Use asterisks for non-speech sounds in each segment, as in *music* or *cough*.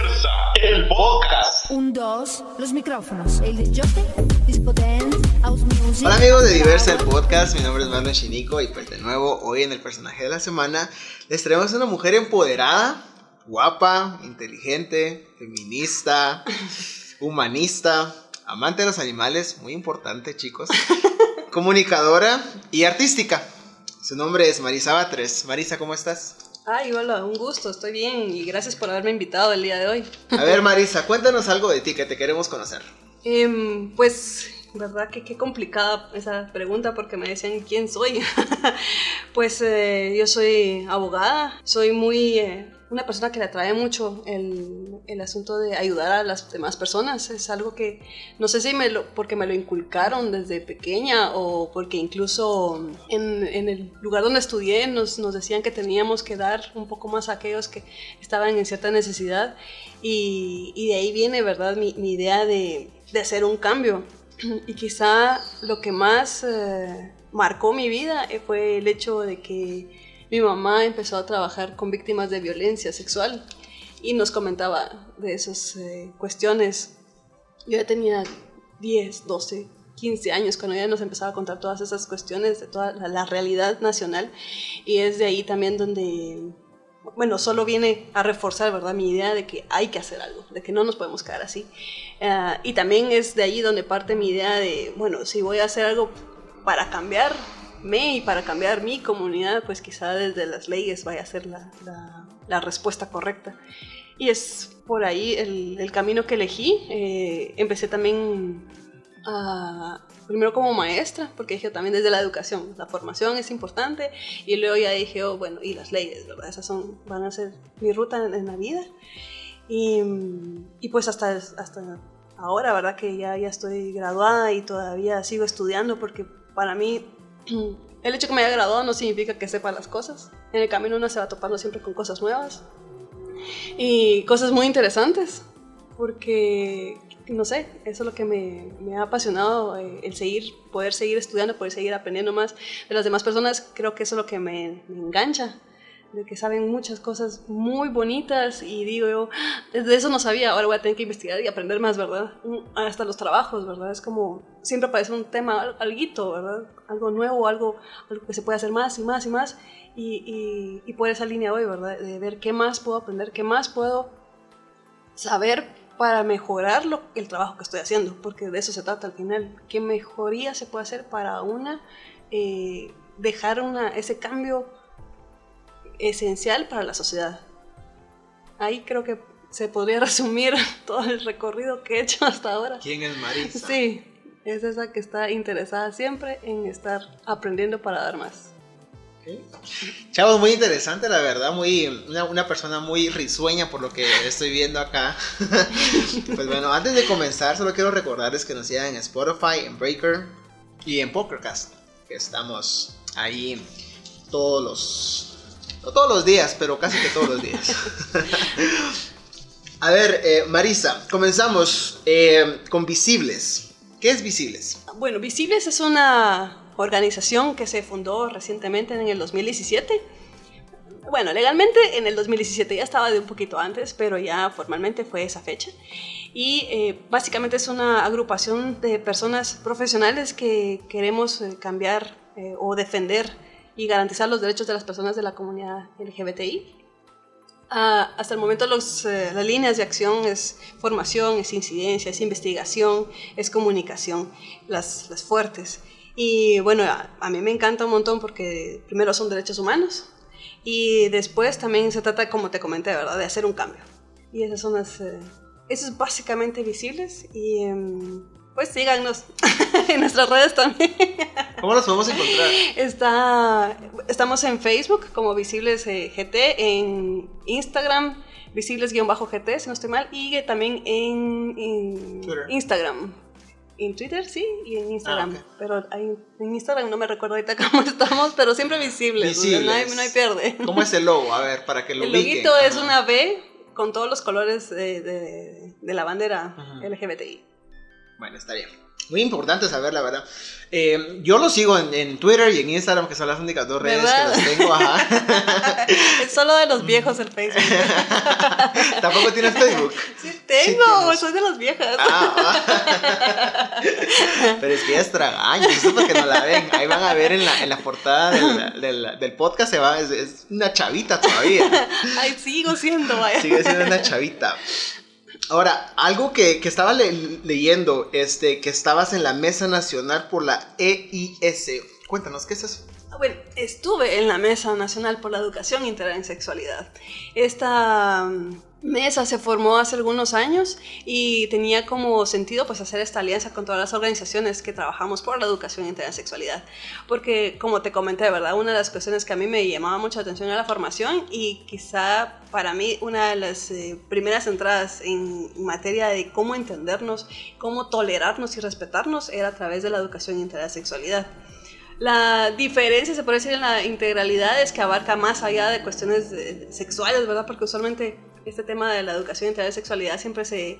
Diversa, el podcast. Un, dos, los micrófonos. El. Hola amigos de Diversa, el podcast. Mi nombre es Marlon Chinico y pues de nuevo hoy en el personaje de la semana les traemos a una mujer empoderada, guapa, inteligente, feminista, *laughs* humanista, amante de los animales, muy importante chicos, *laughs* comunicadora y artística. Su nombre es Marisa Batres. Marisa, ¿cómo estás? Ay, hola, un gusto, estoy bien y gracias por haberme invitado el día de hoy. A ver Marisa, cuéntanos algo de ti que te queremos conocer. Em, pues, verdad que qué complicada esa pregunta porque me decían quién soy. *laughs* pues eh, yo soy abogada, soy muy eh, una persona que le atrae mucho el, el, asunto de ayudar a las demás personas. Es algo que no sé si me lo, porque me lo inculcaron desde pequeña o porque incluso en, en el lugar donde estudié nos, nos, decían que teníamos que dar un poco más a aquellos que estaban en cierta necesidad. Y, y de ahí viene, ¿verdad?, mi, mi idea de, de, hacer un cambio. *clears throat* Y quizá lo que más eh, marcó mi vida fue el hecho de que mi mamá empezó a trabajar con víctimas de violencia sexual y nos comentaba de esas eh, cuestiones. Yo ya tenía 10, 12, 15 años cuando ella nos empezaba a contar todas esas cuestiones de toda la, realidad nacional y es de ahí también donde bueno, solo viene a reforzar, ¿verdad? Mi idea de que hay que hacer algo, de que no nos podemos quedar así. Uh, y también es de ahí donde parte mi idea de, bueno, si voy a hacer algo para cambiar, me y para cambiar mi comunidad, pues quizá desde las leyes vaya a ser la, la, la respuesta correcta. Y es por ahí el, el camino que elegí. Eh, empecé también a, primero como maestra, porque dije también desde la educación, la formación es importante, y luego ya dije, oh, bueno, y las leyes, ¿verdad? Esas son, van a ser mi ruta en, en la vida. Y, y, pues hasta, hasta ahora, ¿verdad? Que ya, ya estoy graduada y todavía sigo estudiando, porque para mí *clears throat* el hecho que me haya graduado no significa que sepa las cosas. En el camino uno se va topando siempre con cosas nuevas y cosas muy interesantes, porque, no sé, eso es lo que me, me ha apasionado, eh, el seguir, poder seguir estudiando, poder seguir aprendiendo más de las demás personas, creo que eso es lo que me engancha de que saben muchas cosas muy bonitas y digo yo, desde eso no sabía, ahora voy a tener que investigar y aprender más, ¿verdad? Hasta los trabajos, ¿verdad? Es como, siempre parece un tema, algo, ¿verdad? Algo nuevo, algo, algo que se puede hacer más y más y más y, y, y por esa línea hoy, ¿verdad? De ver qué más puedo aprender, qué más puedo saber para mejorar lo, el trabajo que estoy haciendo, porque de eso se trata al final, qué mejoría se puede hacer para una, eh, dejar una, ese cambio esencial para la sociedad. Ahí creo que se podría *laughs* resumir todo el recorrido que he hecho hasta ahora. ¿Quién es Marisa? Sí, es esa que está interesada siempre en estar aprendiendo para dar más. Okay. Chavos, muy interesante, la verdad, muy una, una, persona muy risueña por lo que estoy viendo acá. *laughs* pues bueno, antes de comenzar, solo quiero recordarles que nos sigan en Spotify, en Breaker y en Pokercast, que estamos ahí todos los no todos los días, pero casi que todos los días. A ver, eh, Marisa, comenzamos eh, con Visibles. ¿Qué es Visibles? Bueno, Visibles es una organización que se fundó recientemente en el 2017. Bueno, legalmente en el 2017 ya estaba de un poquito antes, pero ya formalmente fue esa fecha. Y eh, básicamente es una agrupación de personas profesionales que queremos cambiar o defender y garantizar los derechos de las personas de la comunidad LGBTI. Uh, hasta el momento los, uh, las líneas de acción es formación, es incidencia, es investigación, es comunicación, las, las fuertes. Y bueno, a, a, mí me encanta un montón porque primero son derechos humanos y después también se trata, como te comenté, ¿verdad?, de hacer un cambio. Y esas son las... Uh, eso es básicamente visibles y... Um, pues síganos *laughs* en nuestras redes también. ¿Cómo los podemos encontrar? Está, estamos en Facebook como Visibles eh, GT, en Instagram Visibles-GT, si no estoy mal, y también en, en Instagram. En Twitter sí, y en Instagram. Ah, okay. Pero ahí, en Instagram no me recuerdo ahorita *laughs* cómo estamos, pero siempre visibles. visibles. No, hay, no, hay, pierde. ¿Cómo es el logo? A ver, para que lo El loguito es una B con todos los colores de, de, de la bandera Ajá. LGBTI. Bueno, está bien. Muy importante saber, la verdad. Eh, yo lo sigo en, en, Twitter y en Instagram, que son las únicas dos redes ¿verdad? que las tengo. Ajá. Es *laughs* solo de los viejos el Facebook. *laughs* ¿Tampoco tienes Facebook? Sí, tengo, tienes. soy de las viejas. Ah, ah. *laughs* Pero es que ella es tragaña, eso porque no la ven. Ahí van a ver en la, en la portada del, del- del podcast, se va, es, es una chavita todavía. Ay, sigo siendo, vaya. Sigue siendo una chavita. Ahora, algo que, que estaba le- leyendo, este, que estabas en la Mesa Nacional por la EIS. Cuéntanos, ¿qué es eso? Ah, Bueno, estuve en la Mesa Nacional por la Educación Integral en Sexualidad. Esta mm, mesa se formó hace algunos años y tenía como sentido pues hacer esta alianza con todas las organizaciones que trabajamos por la educación en sexualidad. Porque como te comenté, ¿verdad? Una de las cuestiones que a mí me llamaba mucho la atención era la formación y quizá para mí una de las eh, primeras entradas en materia de cómo entendernos, cómo tolerarnos y respetarnos era a través de la educación en sexualidad. La diferencia, se puede decir, en la integralidad es que abarca más allá de cuestiones eh, sexuales, ¿verdad? Porque usualmente este tema de la educación integral de sexualidad siempre se,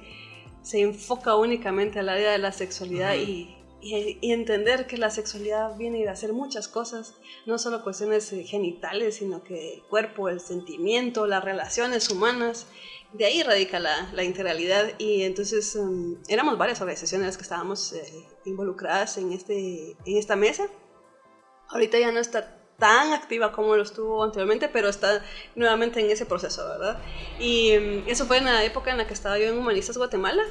se enfoca únicamente al área de la sexualidad y, y- y entender que la sexualidad viene de hacer muchas cosas, no solo cuestiones eh, genitales, sino que el cuerpo, el sentimiento, las relaciones humanas. De ahí radica la, la integralidad y entonces um, éramos varias organizaciones las que estábamos eh, involucradas en, este, en esta mesa. Ahorita ya no está tan activa como lo estuvo anteriormente, pero está nuevamente en ese proceso, ¿verdad? Y mm, eso fue en la época en la que estaba yo en Humanistas Guatemala,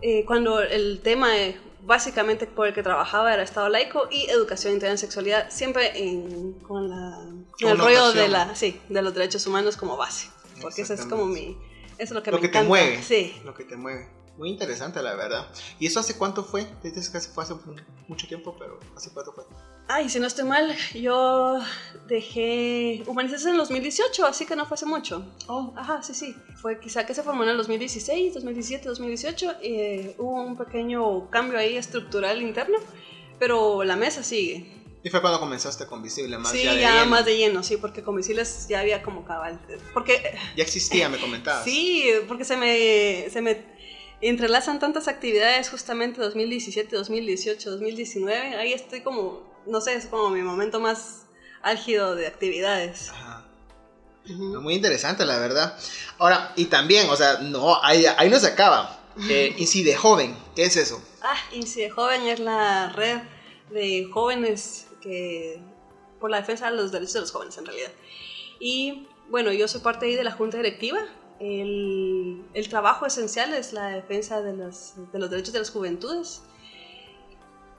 eh, cuando el tema eh, básicamente por el que trabajaba era Estado laico y educación integral en sexualidad, siempre en- con, la, con el rollo de, la, sí, de los derechos humanos como base, porque eso es como mi... Eso es lo que Lo me que te mueve. Sí. Lo que te mueve. Muy interesante, la verdad. ¿Y eso hace cuánto fue? Dices que fue hace mucho tiempo, pero ¿hace cuánto fue? Ay, si no estoy mal, yo dejé Humanistas en el 2018, así que no fue hace mucho. Oh. Ajá, sí, sí. Fue quizá que se formó en el 2016, 2017, 2018. eh, hubo un pequeño cambio ahí estructural interno, pero la mesa sigue. Y fue cuando comenzaste con Visible, más sí, ya ya, de lleno. más de lleno, sí, porque con misiles ya había como cabal. Porque Ya existía, me comentabas. Sí, porque se me, se me entrelazan tantas actividades justamente 2017, 2018, 2019. Ahí estoy como, no sé, es como mi momento más álgido de actividades. Ajá. Muy interesante, la verdad. Ahora, y también, o sea, no, ahí, ahí no se acaba. Eh, *laughs* y si de joven, ¿qué es eso? Ah, INSI de Joven es la red de jóvenes que por la defensa de los derechos de los jóvenes en realidad. Y bueno, yo soy parte ahí de la junta directiva. El, el trabajo esencial es la defensa de los, de los derechos de las juventudes.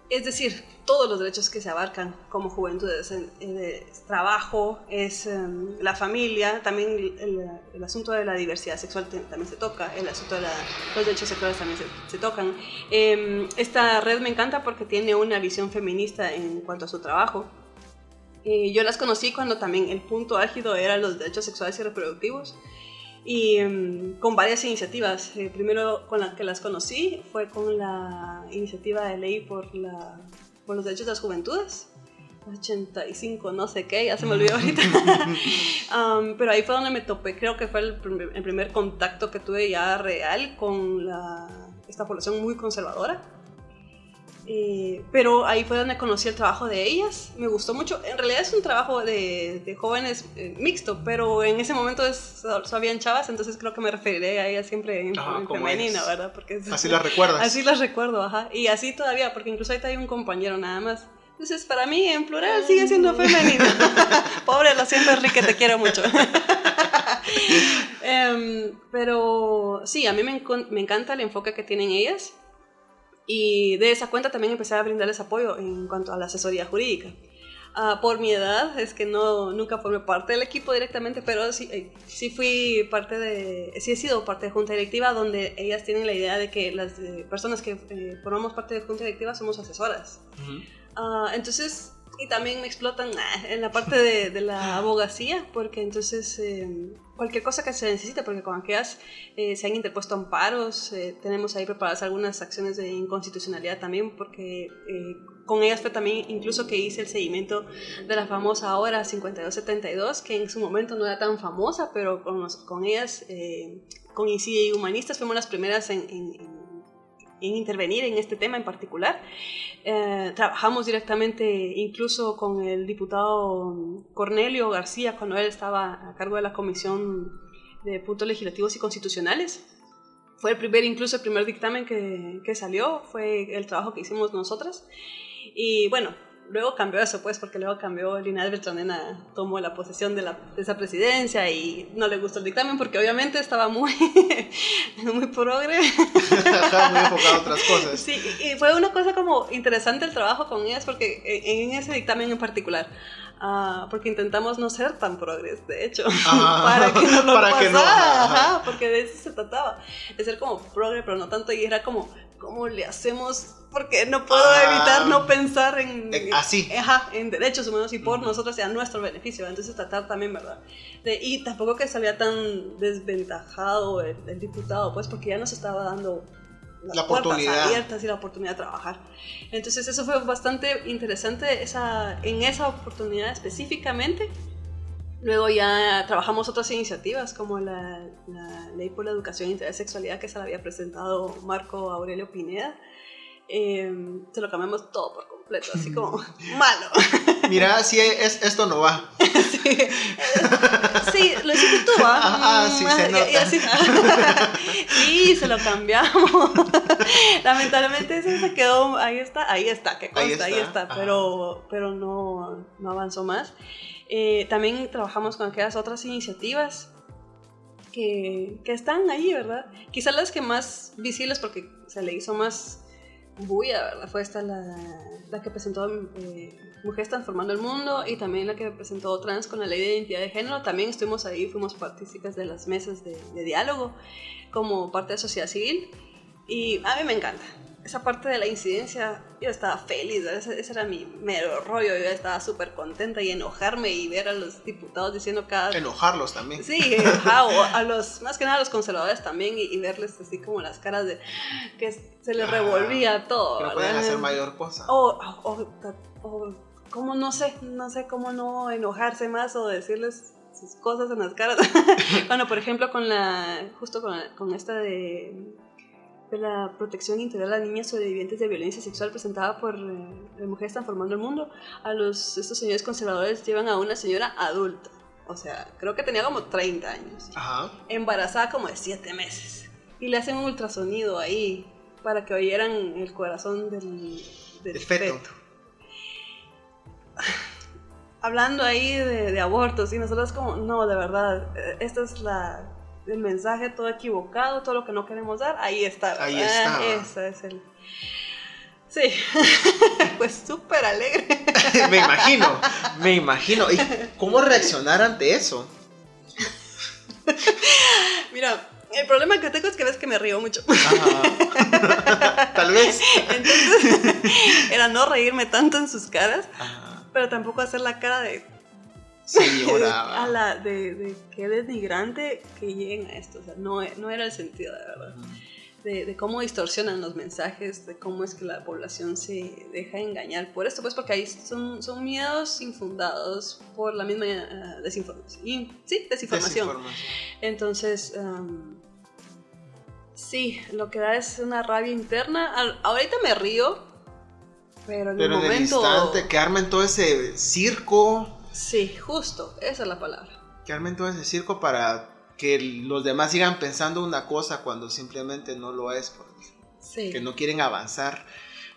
Es decir, todos los derechos que se abarcan como juventudes. El, el trabajo, es em, la familia, también el, asunto de la diversidad sexual también se toca, el asunto de los derechos sexuales también se, se tocan. Em, esta red me encanta porque tiene una visión feminista en cuanto a su trabajo. Eh, yo las conocí cuando también el punto álgido era los derechos sexuales y reproductivos y em, con varias iniciativas. Eh, primero con la que las conocí fue con la iniciativa de ley por, la, por los derechos de las juventudes. 85, no sé qué, ya se me olvidó ahorita. *laughs* *laughs* Am, pero ahí fue donde me topé, creo que fue el primer, el primer contacto que tuve ya real con la, esta población muy conservadora. Eh, pero ahí fue donde conocí el trabajo de ellas, me gustó mucho. En realidad es un trabajo de, de jóvenes eh, mixto, pero en ese momento es, solo habían chavas, entonces creo que me referiré a ellas siempre en, Ajá, en como femenino, es. ¿verdad? Porque es- Así las recuerdas. *laughs* Así las recuerdo, ajá. Y así todavía, porque incluso ahorita hay un compañero nada más. Entonces, para mí, en plural, sigue siendo femenino. *laughs* Pobre, lo siento, Enrique, te quiero mucho. *laughs* Em, pero sí, a mí me, me encanta el enfoque que tienen ellas. Y de esa cuenta también empecé a brindarles apoyo en cuanto a la asesoría jurídica. Ah, por mi edad, es que no, nunca formé parte del equipo directamente, pero sí, eh, sí fui parte de, sí he sido parte de junta directiva donde ellas tienen la idea de que las eh, personas que eh, formamos parte de junta directiva somos asesoras. Ujú. Ah, entonces, y también me explotan ah, en la parte de, de la abogacía, porque entonces eh, cualquier cosa que se necesite, porque con aquellas eh, se han interpuesto amparos, eh, tenemos ahí preparadas algunas acciones de inconstitucionalidad también, porque eh, con ellas fue también incluso que hice el seguimiento de la famosa hora 5272, que en su momento no era tan famosa, pero con, los- con ellas, eh, con ICIE y Humanistas, fuimos las primeras en- en- en en intervenir en este tema en particular. Eh, trabajamos directamente incluso con el diputado Cornelio García cuando él estaba a cargo de la Comisión de Puntos Legislativos y Constitucionales. Fue el primer, incluso el primer dictamen que, que salió, fue el trabajo que hicimos nosotras. Y bueno, luego cambió eso, pues, porque luego cambió Linares Beltranena, tomó la posesión de, la, de esa presidencia y no le gustó el dictamen porque obviamente estaba muy, *laughs* muy progre. Ajá, muy enfocado a otras cosas. Sí, y fue una cosa como interesante el trabajo con ellas porque en, en ese dictamen en particular. ah, porque intentamos no ser tan progres, de hecho, Ajá, *laughs* para que no *laughs* lo para que no, pasara, ajá. ajá, porque de eso se trataba, de ser como progre, pero no tanto, y era como, ¿cómo le hacemos? Porque no puedo Ah. evitar no pensar en, Eh, así. Ajá, en derechos humanos y por nosotros sea nuestro beneficio, entonces tratar también, ¿verdad? De- y tampoco que salía tan desventajado el, el diputado, pues porque ya nos estaba dando las La puertas oportunidad. abiertas y la oportunidad de trabajar. Entonces eso fue bastante interesante esa, en esa oportunidad específicamente. Luego ya trabajamos otras iniciativas como la, la Ley por la Educación e Intersexualidad que se la había presentado Marco Aurelio Pineda. Eh, se lo cambiamos todo por completo, así como *laughs* malo. *laughs* Mira, si es, esto no va. sí, sí, lo hiciste tú, ¿ah? Ajá, sí, se y- *laughs* y nota. así- sí, se lo cambiamos. Lamentablemente ese se quedó, ahí está, ahí está, que Ahí consta, ahí está, está, ajá. pero, pero no, no avanzó más. Eh, también trabajamos con aquellas otras iniciativas que, que están ahí, ¿verdad? Quizás las que más visibles porque se le hizo más bulla, ¿verdad? Fue esta la, la que presentó eh, Mujeres Transformando el Mundo y también la que presentó Trans con la Ley de Identidad de Género. También estuvimos ahí, fuimos partícipes de las mesas de, de diálogo como parte de sociedad civil y a mí me encanta. Esa parte de la incidencia, yo estaba feliz, ese, ese era mi mero rollo, yo estaba súper contenta y enojarme y ver a los diputados diciendo cada Enojarlos también. Sí, ajá, o a los, más que nada a los conservadores también y, y verles así como las caras de que se les Ah, revolvía todo. Que no pueden hacer mayor cosa. O, o, o- o cómo no sé, no sé cómo no enojarse más o decirles sus cosas en las caras. *laughs* bueno, por ejemplo, con la, justo con, la- con esta de, de la protección integral a niñas sobrevivientes de violencia sexual presentada por eh, Mujeres Transformando el Mundo, a los, estos señores conservadores llevan a una señora adulta. O sea, creo que tenía como 30 años Ajá. embarazada como de 7 meses. Y le hacen un ultrasonido ahí para que oyeran el corazón del, del El feto. feto. *laughs* Hablando ahí de, de abortos y nosotros como, no, de verdad, eh, este es la, el mensaje todo equivocado, todo lo que no queremos dar, ahí está. Ahí está. Ese es el... Sí, *laughs* pues súper alegre. *laughs* me imagino, me imagino. ¿Y cómo reaccionar ante eso? Mira, el problema que tengo es que ves que me río mucho. Ajá. Tal vez. Entonces, *laughs* era no reírme tanto en sus caras, Ajá. pero tampoco hacer la cara de, Señora. *laughs* a la, de, de qué denigrante que lleguen a esto. O sea, no, no era el sentido, de verdad. De, de cómo distorsionan los mensajes, de cómo es que la población se deja engañar por esto, pues porque ahí son, son miedos infundados por la misma eh, desinformación. Sí, desinformación. Desinformación. Entonces, sí, lo que da es una rabia interna. Al- ahorita me río, pero en Pero el en el momento... instante, que armen todo ese circo, Sí, justo, esa es la palabra. que armen todo ese circo para que los demás sigan pensando una cosa cuando simplemente no lo es, porque Sí. que no quieren avanzar.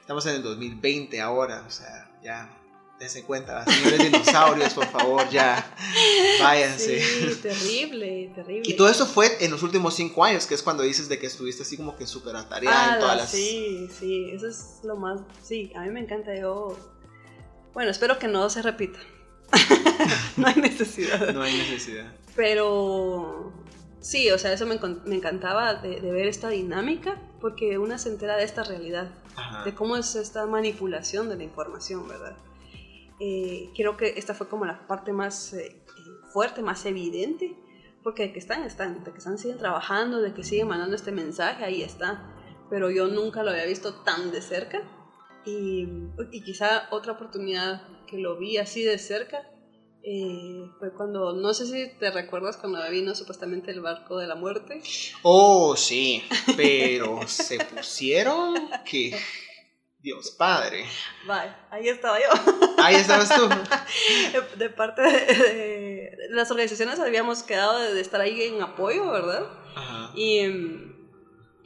Estamos en el 2020 ahora, o sea, ya, dense cuenta, señores dinosaurios, por favor, ya, *laughs* váyanse. Sí, terrible, terrible. Y todo eso fue en los últimos cinco años, que es cuando dices de que estuviste así como que súper atareada en todas las... Sí, sí, eso es lo más... Sí, a mí me encanta, yo... Bueno, espero que no se repita. *laughs* no hay necesidad. No hay necesidad. Pero sí, o sea, eso me, me encantaba de, de ver esta dinámica, porque una se entera de esta realidad, Ajá. de cómo es esta manipulación de la información, ¿verdad? Eh, creo que esta fue como la parte más eh, fuerte, más evidente, porque de que están, están, de que están, siguen trabajando, de que siguen mandando este mensaje, ahí está. Pero yo nunca lo había visto tan de cerca. Y, y quizá otra oportunidad que lo vi así de cerca eh, fue cuando, no sé si te recuerdas cuando vino supuestamente el barco de la muerte. Oh, sí, pero se pusieron que... Dios Padre. Vale, ahí estaba yo. Ahí estabas tú. De parte de, de las organizaciones habíamos quedado de, de estar ahí en apoyo, ¿verdad? Ajá. Y, em,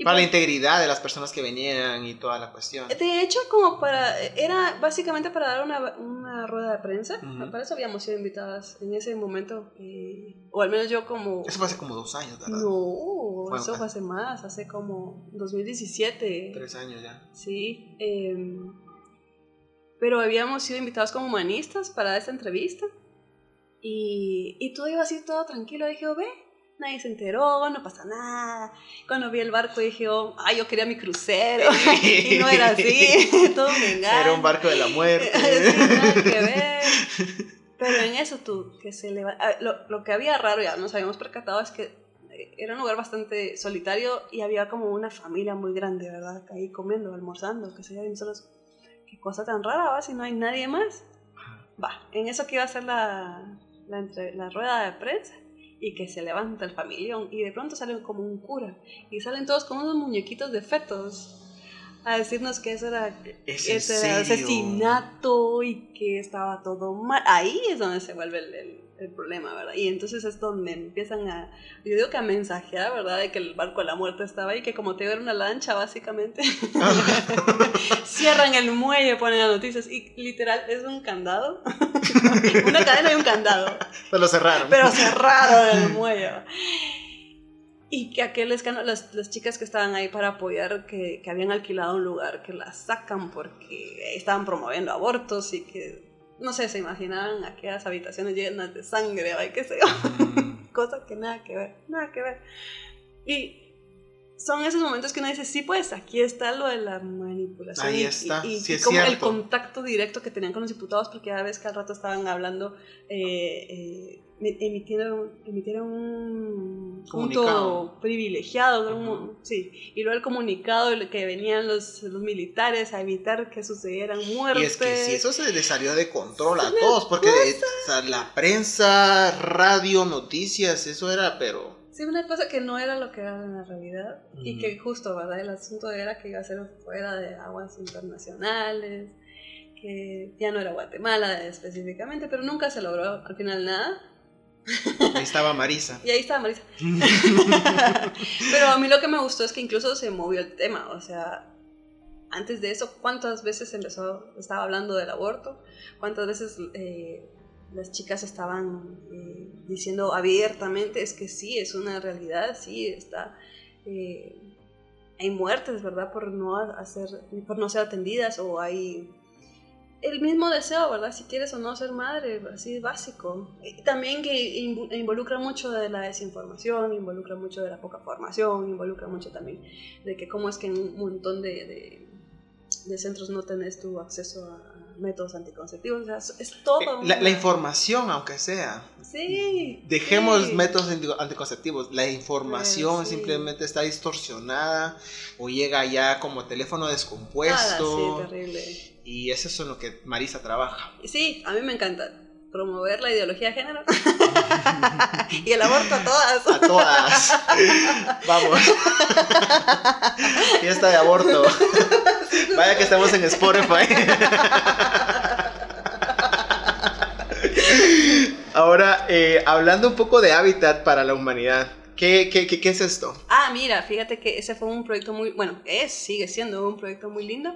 y Para la pues, integridad de las personas que venían y toda la cuestión. de hecho, como para, era básicamente para dar una, una rueda de prensa. Ujú. Para eso habíamos sido invitadas en ese momento, eh, o al menos yo como... Eso fue hace como dos años, ¿verdad? No, Fue- eso fue hace más, hace como 2017. Tres años ya. Sí. em, pero habíamos sido invitados como humanistas para esta entrevista. Y, y todo iba así todo tranquilo. Dije, oh, ve, nadie se enteró, no pasa nada. Cuando vi el barco dije, oh, ay, yo quería mi crucero. *laughs* y no era así, *laughs* todo me engaña. Era un barco de la muerte. *laughs* Sí, nada que ver. Pero en eso tú, que se ah, lo, lo que había raro, ya nos habíamos percatado, es que eh, era un lugar bastante solitario y había como una familia muy grande, ¿verdad? Ahí comiendo, almorzando, que se y nosotros, qué cosa tan rara, ¿va? Si no hay nadie más. Va, en eso que iba a ser la, la, entre- la rueda de prensa y que se levanta el familión y de pronto sale como un cura y salen todos con unos muñequitos de fetos a decirnos que eso era, ¿Es en ese era asesinato y que estaba todo mal. Ahí es donde se vuelve el, el- el problema, ¿verdad? Y entonces es donde empiezan a, yo digo que a mensajear, ¿verdad? De que el barco de la muerte estaba ahí, que como te era una lancha básicamente, *laughs* cierran el muelle, ponen las noticias y literal es un candado, *laughs* una cadena y un candado lo cerraron. pero cerrado en el muelle. Y que aquel escándalo, las, las chicas que estaban ahí para apoyar, que, que habían alquilado un lugar, que las sacan porque estaban promoviendo abortos y que, no sé, se imaginaban aquellas habitaciones llenas de sangre, ¿va? y qué sé yo, Mm, cosas que nada que ver, nada que ver. Y son esos momentos que uno dice, sí, pues aquí está lo de la manipulación. Ahí y- está, y, y sí es como el contacto directo que tenían con los diputados, porque cada vez que al rato estaban hablando, eh, eh, emitieron, emitieron un punto privilegiado, sí, y luego el comunicado que venían los, los militares a evitar que sucedieran muertes. Y es que si eso se les salió de control a todos, porque o sea, la prensa, radio, noticias, eso era, pero... Sí, una cosa que no era lo que era en la realidad y que justo, ¿verdad? El asunto era que iba a ser fuera de aguas internacionales, que ya no era Guatemala específicamente, pero nunca se logró al final nada. Ahí estaba Marisa. Y ahí estaba Marisa. *laughs* pero a mí lo que me gustó es que incluso se movió el tema, o sea, antes de eso, ¿cuántas veces empezó, estaba hablando del aborto? ¿Cuántas veces eh, las chicas estaban eh, diciendo abiertamente, es que sí, es una realidad, sí, está... eh, hay muertes, ¿verdad? Por no hacer, por no ser atendidas o hay el mismo deseo, ¿verdad? Si quieres o no ser madre, así básico. Y también que invo- involucra mucho de la desinformación, involucra mucho de la poca formación, involucra mucho también de que cómo es que en un montón de, de, de centros no tenés tu acceso a métodos anticonceptivos. O sea, es, todo. Eh, La, información, aunque sea. Sí. Dejemos sí. métodos anti- anticonceptivos. La información Eh, sí. simplemente está distorsionada o llega ya como teléfono Ah, descompuesto. sí, terrible. Y eso es en lo que Marisa trabaja. Sí, a mí me encanta promover la ideología de género *laughs* y el aborto a todas. A todas. Vamos. Fiesta de aborto. Vaya que estamos en Spotify. Ahora, eh, hablando un poco de hábitat para la humanidad. ¿Qué, qué, qué, qué es esto? Ah, mira, fíjate que ese fue un proyecto muy, bueno, es, sigue siendo un proyecto muy lindo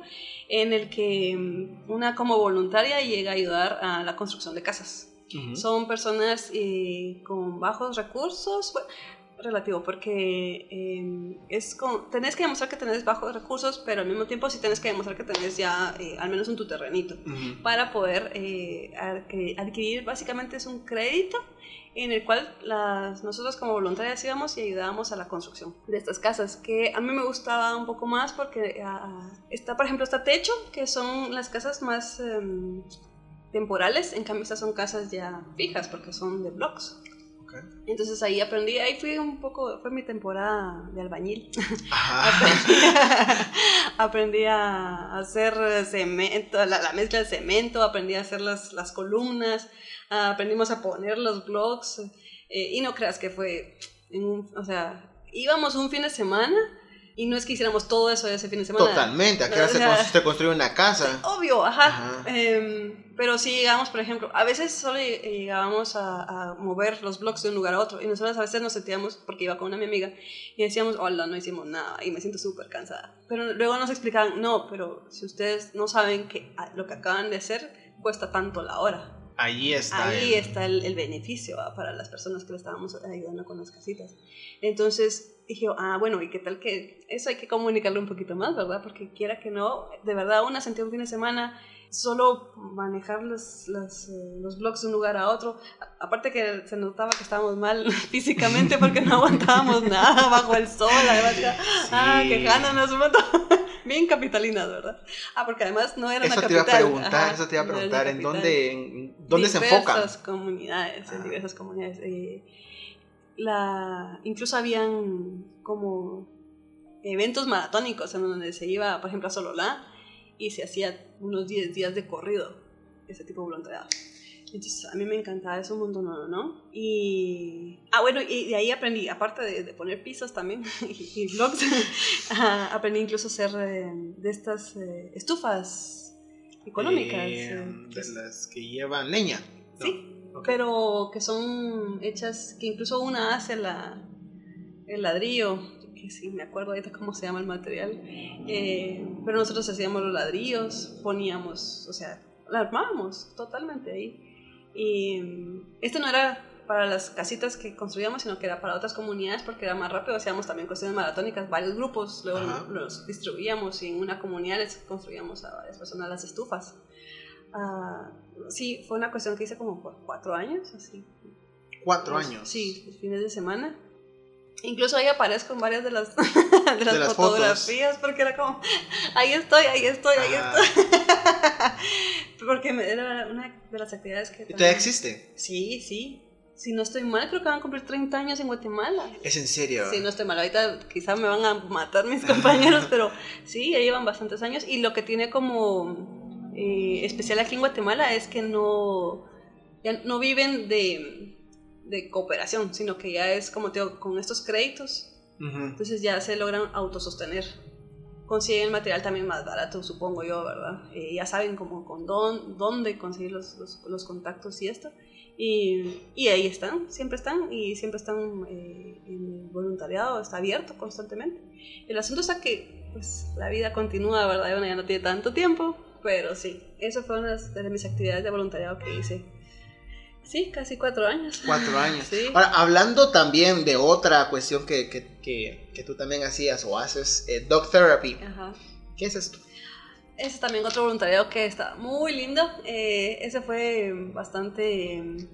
en el que mm, una como voluntaria llega a ayudar a la construcción de casas. Son personas eh, con bajos recursos, bueno, relativo, porque eh, es con, tenés que demostrar que tenés bajos recursos, pero al mismo tiempo sí tenés que demostrar que tenés ya eh, al menos un tu terrenito para poder eh, adqui- adquirir, básicamente es un crédito en el cual las, nosotros como voluntarias íbamos y ayudábamos a la construcción de estas casas, que a mí me gustaba un poco más porque ah, está, por ejemplo, está techo, que son las casas más em, temporales, en cambio estas son casas ya fijas porque son de blocks. Entonces ahí aprendí, ahí fui un poco, fue mi temporada de albañil. Ajá. *laughs* aprendí a hacer cemento, la, la mezcla de cemento, aprendí a hacer las, las columnas, ah, aprendimos a poner los blogs. eh, y no creas que fue, en un- o sea, íbamos un fin de semana y no es que hiciéramos todo eso ese fin de semana. Totalmente. Acá se, constru- se construye una casa. Obvio, ajá. Ajá. Em, pero sí llegamos, por ejemplo, a veces solo lle- llegábamos a, a mover los blogs de un lugar a otro. Y nosotros a veces nos sentíamos, porque iba con una mi amiga, y decíamos, hola, no hicimos nada, y me siento súper cansada. Pero luego nos explicaban, no, pero si ustedes no saben que lo que acaban de hacer cuesta tanto la hora. Allí está. Ahí el- está el, el beneficio ¿va? para las personas que le estábamos ayudando con las casitas. Entonces dije, ah, bueno, ¿y qué tal que eso hay que comunicarlo un poquito más, ¿verdad? Porque quiera que no, de verdad, una sentía un fin de semana solo manejar los, los, eh, los blogs de un lugar a otro. A- aparte que se notaba que estábamos mal *laughs* físicamente porque no aguantábamos *laughs* nada bajo el sol, la verdad. Ah, Sí. quejándonos un montón. *laughs* Bien capitalinas, ¿verdad? Ah, porque además no era Eso una te iba a capital. preguntar, Ajá, eso te iba a no preguntar, ¿en capital dónde, en- dónde se enfocan? diversas comunidades, en Ah. diversas comunidades. La, incluso habían como eventos maratónicos en donde se iba, por ejemplo, a Sololá y se hacía unos 10 días de corrido, ese tipo de voluntariado. Entonces, a mí me encantaba eso un montón, ¿no? ¿no? Y... Ah, bueno, y de ahí aprendí, aparte de, de poner pisos también *laughs* y, y vlogs, *laughs* ah, aprendí incluso a hacer eh, de estas eh, estufas económicas. Eh, eh, de las que llevan leña. ¿no? Sí, Ok. pero que son hechas, que incluso una hace la, el ladrillo, que sí me acuerdo ahorita cómo se llama el material, eh, pero nosotros hacíamos los ladrillos, poníamos, o sea, la armábamos totalmente ahí. Y mm, este no era para las casitas que construíamos, sino que era para otras comunidades porque era más rápido, hacíamos también cuestiones maratónicas, varios grupos, luego Ajá. los distribuíamos y en una comunidad les construíamos a varias personas las estufas. Ah, sí, fue una cuestión que hice como cuatro años, así. Cuatro Los- años. Sí, los fines de semana. Incluso ahí aparezco en varias de las, *laughs* de las, las fotografías, porque era como, ahí estoy, ahí estoy, ahí Ah. estoy. *laughs* porque era una de las actividades que... ¿Y también- todavía existe? Sí, sí. Si no estoy mal, creo que van a cumplir 30 años en Guatemala. Es en serio. Sí, no estoy mal. Ahorita quizá me van a matar mis *laughs* compañeros, pero sí, ya llevan bastantes años. Y lo que tiene como eh, especial aquí en Guatemala es que no, ya no viven de, de cooperación, sino que ya es como te digo, con estos créditos, Ujú. entonces ya se logran autosostener. Consiguen material también más barato, supongo yo, ¿verdad? Eh, ya saben como con dón- dónde conseguir los, los, los contactos y esto. Y, y ahí están, siempre están, y siempre están eh, en el voluntariado, está abierto constantemente. El asunto es que pues, la vida continúa, ¿verdad? Uno ya no tiene tanto tiempo, pero sí, eso fue una de mis actividades de voluntariado que hice. Sí, casi cuatro años. Cuatro años. Sí. Ahora, hablando también de otra cuestión que, que, que, que tú también hacías o haces, eh, dog therapy. Ajá. ¿Qué es esto? Ese es también otro voluntariado que está muy lindo. Eh, ese fue bastante... eh,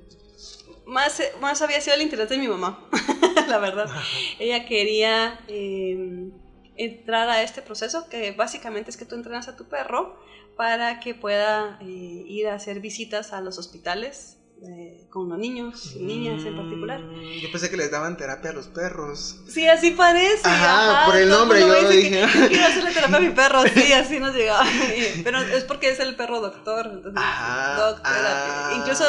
Más, más había sido el interés de mi mamá, *laughs* la verdad. Ella quería eh, entrar a este proceso, que básicamente es que tú entrenas a tu perro para que pueda eh, ir a hacer visitas a los hospitales eh, con los niños y niñas en particular. Mm, Yo pensé que les daban terapia a los perros. Sí, así parece. Ajá, por el nombre yo dije. que Quiero hacerle terapia a mi perro, sí, *laughs* así nos llegaba. *laughs* Pero es porque es el perro doctor. Entonces, Ajá. therapy. ah, Incluso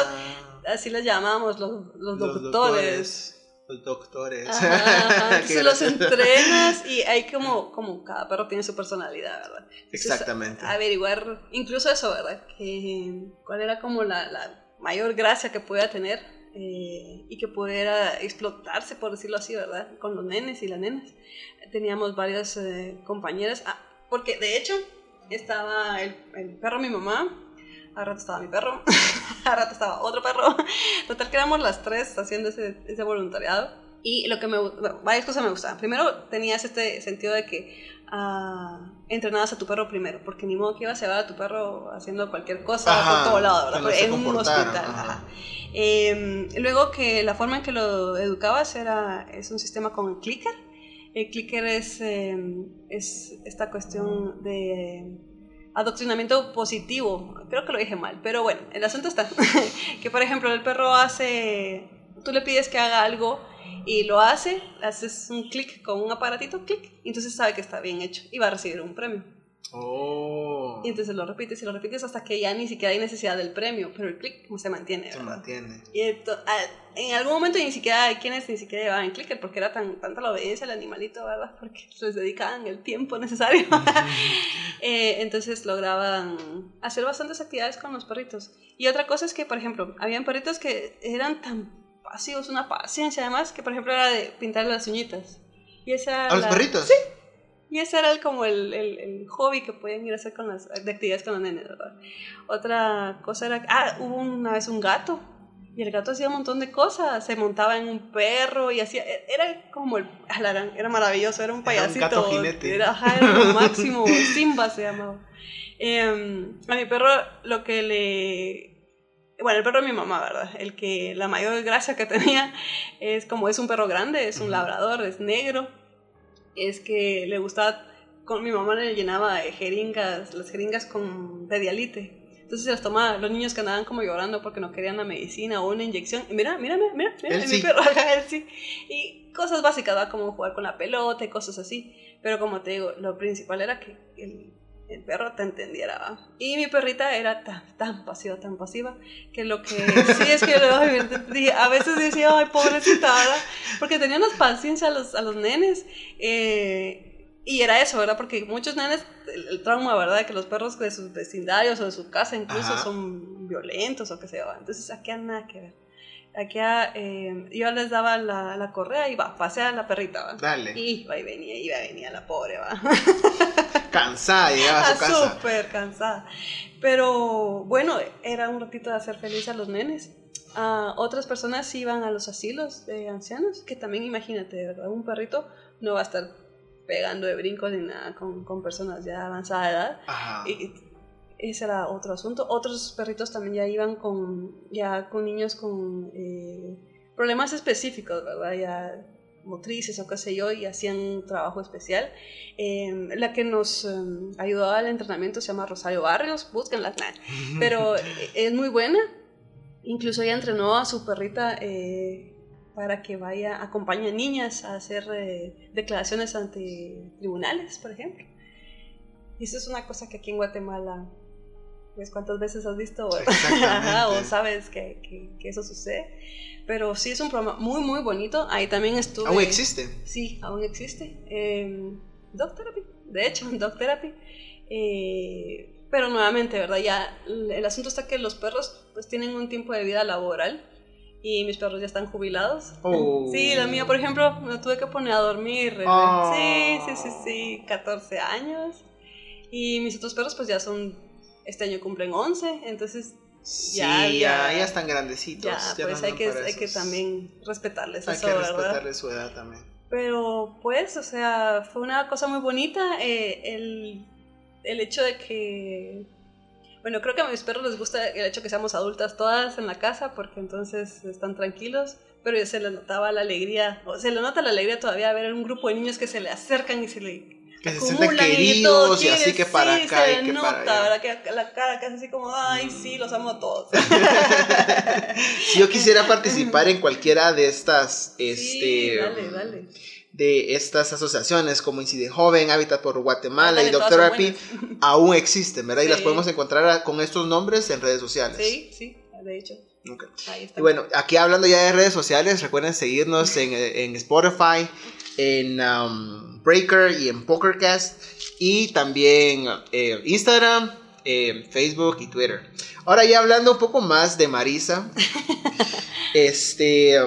así les llamamos los, los doctores. doctores. Doctores. Ajá, *laughs* Entonces los entrenas y hay como, como cada perro tiene su personalidad, ¿verdad? Entonces, Exactamente. averiguar, incluso eso, ¿verdad? Que, ¿Cuál era como la, la mayor gracia que pudiera tener eh, y que pudiera explotarse, por decirlo así, ¿verdad? Con los nenes y las nenas. Teníamos varias eh, compañeras, ah, porque de hecho estaba el, el perro de mi mamá, a rato estaba mi perro, *laughs* a rato estaba otro perro. Total que éramos las tres haciendo ese, ese voluntariado. Y lo que me bueno, varias cosas me gustaban. Primero, tenías este sentido de que ah, entrenabas a tu perro primero, porque ni modo que ibas a llevar a tu perro haciendo cualquier cosa Ajá, por todo lado, ¿verdad? en un hospital. ajá. Eh, luego que la forma en que lo educabas era, es un sistema con el clicker. El clicker es, eh, es esta cuestión de adoctrinamiento positivo. Creo que lo dije mal, pero bueno, el asunto está. *laughs* que por ejemplo el perro hace tú le pides que haga algo y lo hace, haces un clic con un aparatito, clic, entonces sabe que está bien hecho y va a recibir un premio. Oh. Y entonces lo repites y lo repites hasta que ya ni siquiera hay necesidad del premio, pero el clic se mantiene, Se mantiene. Y ento- a- en algún momento ni siquiera hay quienes ni siquiera llevaban clicker porque era tan, tanta la obediencia al animalito, ¿verdad? Porque les dedicaban el tiempo necesario. *laughs* Eh, entonces lograban hacer bastantes actividades con los perritos. Y otra cosa es que, por ejemplo, habían perritos que eran tan pasivos, una paciencia además, que por ejemplo era de pintar las uñitas. Y esa ¿A los perritos? Sí. Y ese era el, como el, el, el hobby que podían ir a hacer con las de actividades con los nenes, ¿verdad? Otra cosa era, ah, hubo una vez un gato y el gato hacía un montón de cosas, se montaba en un perro y hacía, e- era como el, era maravilloso, era un Era un payasito. gato jinete. Era, ajá, era lo máximo, *laughs* Simba se llamaba. Em, a mi perro lo que le... Bueno, el perro de mi mamá, ¿verdad? El que la mayor gracia que tenía es como es un perro grande, es un labrador, es negro, es que le gustaba, con mi mamá le llenaba de jeringas, las jeringas con pedialite. Entonces se las tomaba los niños que andaban como llorando porque no querían la medicina o una inyección. Y mira, mírame, mira, mira, Él mi sí. perro, *laughs* él sí. Y cosas básicas, ¿va? como jugar con la pelota y cosas así. Pero como te digo, lo principal era que el, el perro te entendiera. ¿va? Y mi perrita era tan, tan pasiva, tan pasiva, que lo que *laughs* sí es que dije- a veces decía, ay, pobrecita, ¿verdad? Porque tenía unas paciencia a los, a los nenes. eh, y era eso, ¿verdad? Porque muchos nenes, el, el trauma, ¿verdad? De que los perros de sus vecindarios o de su casa incluso Ajá. son violentos o qué sé yo. Entonces aquí a nada que ver. Aquí a, eh, yo les daba la, la correa y va, pasea a la perrita, ¿va? Dale. Y iba y venía, iba y venía la pobre, va. *laughs* Cansada, llegaba a su *laughs* casa. Súper cansada. Pero bueno, era un ratito de hacer feliz a los nenes. Ah, otras personas iban a los asilos de ancianos, que también imagínate, de verdad, un perrito no va a estar pegando de brincos ni nada con, con personas ya de avanzada edad. Ajá. Y ese era otro asunto. Otros perritos también ya iban con, ya con niños con eh, problemas específicos, ¿verdad? Ya motrices o qué sé yo, y hacían un trabajo especial. Eh, la que nos eh, ayudó al entrenamiento se llama Rosario Barrios, búsquenla, *laughs* pero eh, es muy buena. Incluso ella entrenó a su perrita eh, para que vaya, acompañe a niñas a hacer eh, declaraciones ante tribunales, por ejemplo. Y eso es una cosa que aquí en Guatemala, pues cuántas veces has visto *laughs* o, sabes que, que- que eso sucede. Pero sí es un programa muy, muy bonito. Ahí también estuve. ¿Aún existe? Sí, aún existe. Eh, Dog Therapy, de hecho, *laughs* Dog Therapy. Eh, pero nuevamente, ¿verdad? Ya el asunto está que los perros pues tienen un tiempo de vida laboral y mis perros ya están jubilados. Oh. Sí, la mía, por ejemplo, me tuve que poner a dormir. Oh. Sí, sí, sí, sí, 14 años. Y mis otros perros pues ya son, este año cumplen 11, entonces Sí, Ya, ya, ya. están grandecitos. ya, ya pues hay que, hay que también respetarles Hay eso, que ¿verdad? respetarle su edad también. Pero pues, o sea, fue una cosa muy bonita eh, el, el hecho de que, bueno, creo que a mis perros les gusta el hecho que seamos adultas todas en la casa porque entonces están tranquilos, pero se les notaba la alegría, o se le nota la alegría todavía ver un grupo de niños que se le acercan y se le Que se sienten y queridos y así que para sí, acá se y que nota, para allá. Mm. ¿verdad? Que la cara que es así como, ay, sí, los amo a todos. *laughs* si yo quisiera *laughs* participar en cualquiera de estas, este, sí, dale, dale. de estas asociaciones como Incide Joven, Hábitat por Guatemala Ándale, y son Therapy, *laughs* aún existen, ¿verdad? Y las podemos encontrar con estos nombres en redes sociales. Sí, sí, de hecho, Ok. ahí está. Y bueno, aquí hablando ya de redes sociales, recuerden seguirnos en, en Spotify, en um, Breaker y en Pokercast. Y también eh, Instagram, eh, Facebook y Twitter. Ahora ya hablando un poco más de Marisa. *laughs* este...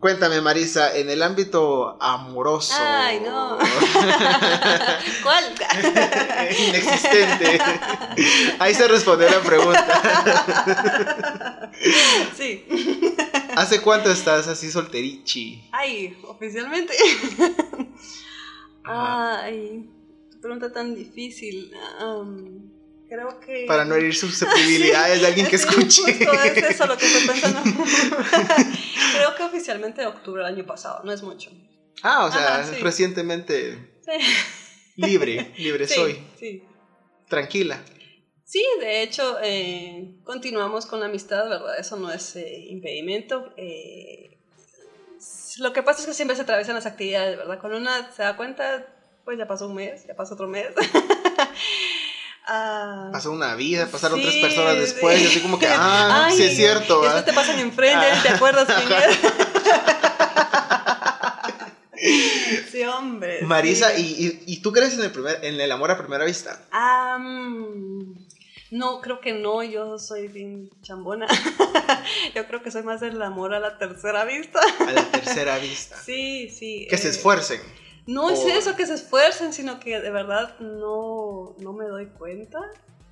Cuéntame, Marisa, en el ámbito amoroso. Ay, no. *laughs* ¿Cuál? *laughs* Inexistente. Ahí se respondió la pregunta. sí. ¿Hace cuánto estás así solterichi? Ay, oficialmente. Ajá. Ay, pregunta tan difícil. Creo que. Para no herir susceptibilidades de alguien que *laughs* escuche. Justo es eso lo que estoy pensando. *laughs* creo que oficialmente de octubre del año pasado, no es mucho. Ah, o sea, Ajá, sí. recientemente Sí, libre, libre sí, soy. Sí, Tranquila. Sí, de hecho, eh, continuamos con la amistad, ¿verdad? Eso no es eh, impedimento. Eh, lo que pasa es que siempre se atraviesan las actividades, ¿verdad? Cuando una se da cuenta, pues ya pasó un mes, ya pasó otro mes. *laughs* Ah, Pasó una vida, pasaron sí, tres personas después, sí. y así como que, *laughs* ah, Ay, sí es cierto. Y después te pasan enfrente, ¿te acuerdas *laughs* quién es? sí, hombre. Marisa, sí. ¿y, y, tú crees en el, primer, en el amor a primera vista? Ah, mm, no, creo que no, yo soy bien chambona. *laughs* yo creo que soy más del amor a la tercera vista. A la tercera vista. *laughs* sí, sí. Que se eh, esfuercen. No es eso, que se esfuercen, sino que de verdad no, no me doy cuenta.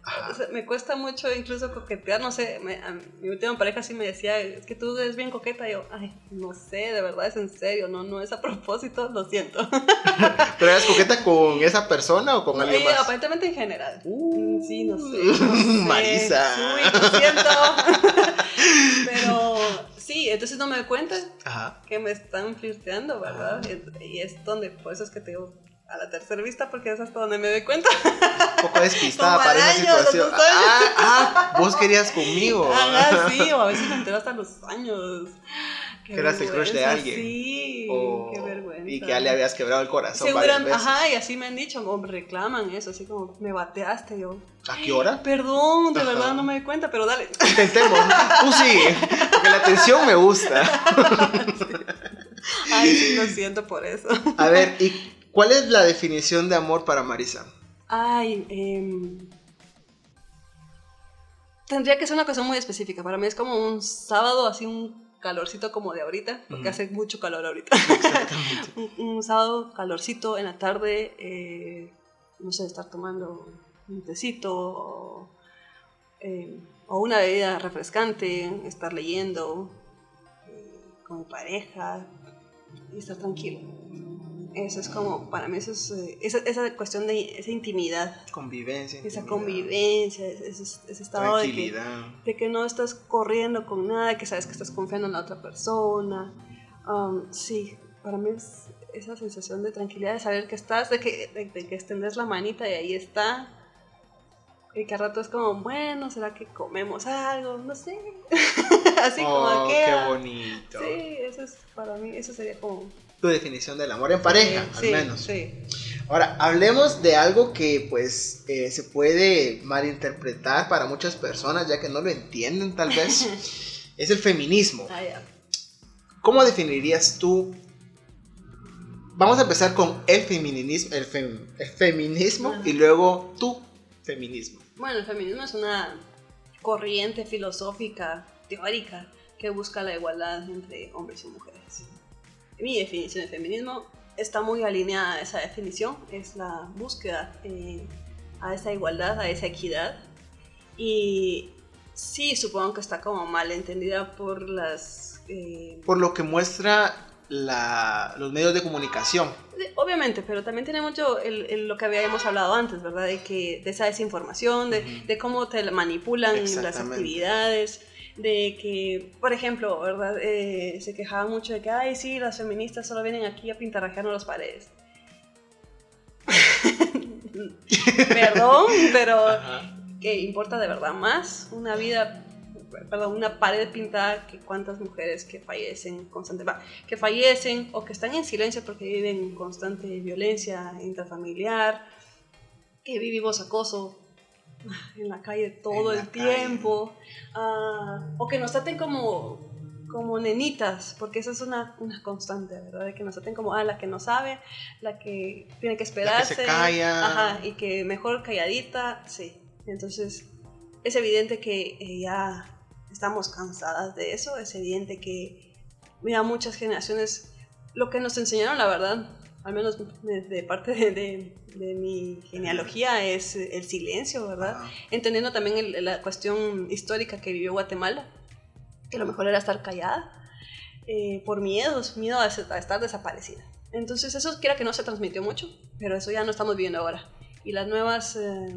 Ajá. O sea, me cuesta mucho incluso coquetear, no sé, me- a mi última pareja sí me decía, es que tú eres bien coqueta, y yo, ay, no sé, de verdad es en serio, no, no es a propósito, lo siento. *laughs* ¿Pero eres coqueta con esa persona o con alguien Y más? aparentemente en general. Uh, sí, no sé. *laughs* no sé. Marisa. Uy, lo siento. *laughs* Pero sí, entonces no me doy cuenta Ajá. que me están flirteando, ¿verdad? Y- Y es donde, por eso es que te digo a la tercera vista, porque es hasta donde me doy cuenta. Un poco despistada para esa situación. Ah, ah, vos querías conmigo. *laughs* Ajá, sí, o a veces me entero hasta los años. Qué Que eras el crush de alguien. Sí, O- qué vergüenza. Y que ya le habías quebrado el corazón Seguramente, veces. ajá, y así me han dicho, como reclaman eso, así como, me bateaste, yo. ¿A qué hora? Perdón, de Ajá. verdad no me di cuenta, pero dale. Intentemos. Tú sigue. Porque la atención me gusta. *laughs* Ay, sí, lo siento por eso. A ver, ¿y cuál es la definición de amor para Marisa? Ay, em, tendría que ser una cosa muy específica. Para mí es como un sábado, así un calorcito como de ahorita, porque hace mucho calor ahorita. Exactamente. *laughs* un, un sábado calorcito en la tarde, eh, no sé, estar tomando un tecito o, eh, o una bebida refrescante, estar leyendo eh, con mi pareja y estar tranquilo. Eso es como, para mí eso es, eh, esa, esa cuestión de esa intimidad, Convivencia. esa intimidad, convivencia, ese, ese- estado de que, de que no estás corriendo con nada, que sabes que estás confiando en la otra persona. Um, sí, para mí es esa sensación de tranquilidad, de saber que estás, de que, de, de que extendes la manita y ahí está. Y que al rato es como, bueno, ¿será que comemos algo? No sé. *laughs* Así oh, como qué queda. bonito. Sí, eso es para mí, eso sería como... Tu definición del amor en pareja, Sí, al menos. Sí. Ahora, hablemos de algo que pues eh, se puede malinterpretar para muchas personas, ya que no lo entienden tal vez. *laughs* es el feminismo. Ah, ya. ¿Cómo definirías tú? Vamos a empezar con el feminismo, el, fem- el feminismo Ajá. y luego tu feminismo. Bueno, el feminismo es una corriente filosófica, teórica, que busca la igualdad entre hombres y mujeres. Mi definición de feminismo está muy alineada a esa definición, es la búsqueda eh, a esa igualdad, a esa equidad. Y sí, supongo que está como mal entendida por las... eh, Por lo que muestra la- los medios de comunicación. Obviamente, pero también tiene mucho el- el- lo que habíamos hablado antes, ¿verdad? De, que, de esa desinformación, de, de cómo te manipulan las actividades, de que, por ejemplo, ¿verdad? Eh, se quejaban mucho de que, ay, sí, las feministas solo vienen aquí a pintarrajearnos las paredes. *laughs* Perdón, pero que importa de verdad más una vida, perdón, una pared pintada que cuántas mujeres que fallecen constantemente, que fallecen o que están en silencio porque viven en constante violencia intrafamiliar, que vivimos acoso en la calle todo En el la tiempo, ah, o que nos traten como como nenitas, porque esa es una, una constante, ¿verdad? De que nos traten como, ah, la que no sabe, la que tiene que esperarse. se calla. Ajá, y que mejor calladita, sí. Entonces, es evidente que eh, ya estamos cansadas de eso, es evidente que, mira, muchas generaciones, lo que nos enseñaron, la verdad, al menos de, de parte de, de- de mi genealogía, es el silencio, ¿verdad? Ajá. Entendiendo también el- la cuestión histórica que vivió Guatemala, que lo mejor era estar callada eh, por miedos, miedo a, a estar desaparecida. Entonces eso quiera que no se transmitió mucho, pero eso ya no estamos viendo ahora. Y las nuevas eh,